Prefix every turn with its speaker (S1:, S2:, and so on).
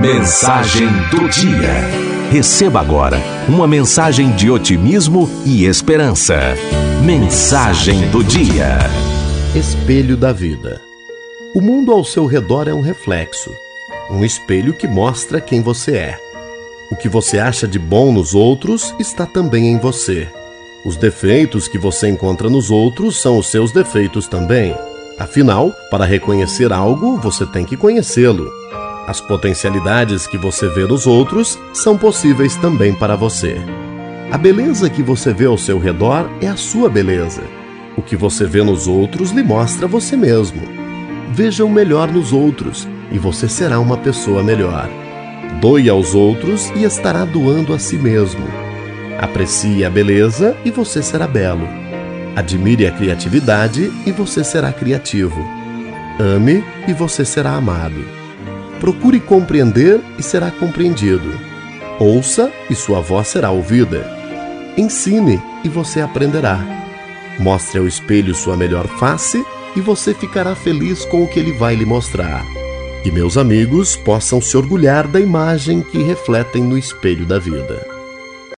S1: Mensagem do dia. Receba agora uma mensagem de otimismo e esperança. Mensagem do dia.
S2: Espelho da vida. O mundo ao seu redor é um reflexo, um espelho que mostra quem você é. O que você acha de bom nos outros está também em você. Os defeitos que você encontra nos outros são os seus defeitos também. Afinal, para reconhecer algo, você tem que conhecê-lo. As potencialidades que você vê nos outros são possíveis também para você. A beleza que você vê ao seu redor é a sua beleza. O que você vê nos outros lhe mostra você mesmo. Veja o melhor nos outros e você será uma pessoa melhor. Doe aos outros e estará doando a si mesmo. Aprecie a beleza e você será belo. Admire a criatividade e você será criativo. Ame e você será amado. Procure compreender e será compreendido. Ouça e sua voz será ouvida. Ensine e você aprenderá. Mostre ao espelho sua melhor face e você ficará feliz com o que ele vai lhe mostrar. Que meus amigos possam se orgulhar da imagem que refletem no espelho da vida.